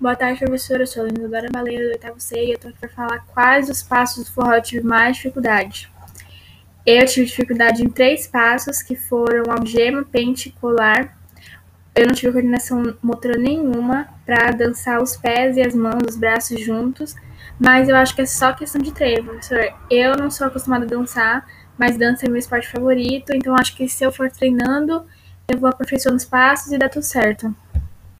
Boa tarde, professora. Eu sou a Isadora Baleia, do oitavo C, e eu tô aqui para falar quais os passos do forró eu tive mais dificuldade. Eu tive dificuldade em três passos, que foram algema, pente e colar. Eu não tive coordenação motora nenhuma para dançar os pés e as mãos, os braços juntos, mas eu acho que é só questão de treino, professor. Eu não sou acostumada a dançar, mas dança é meu esporte favorito, então acho que se eu for treinando, eu vou aperfeiçoando os passos e dá tudo certo.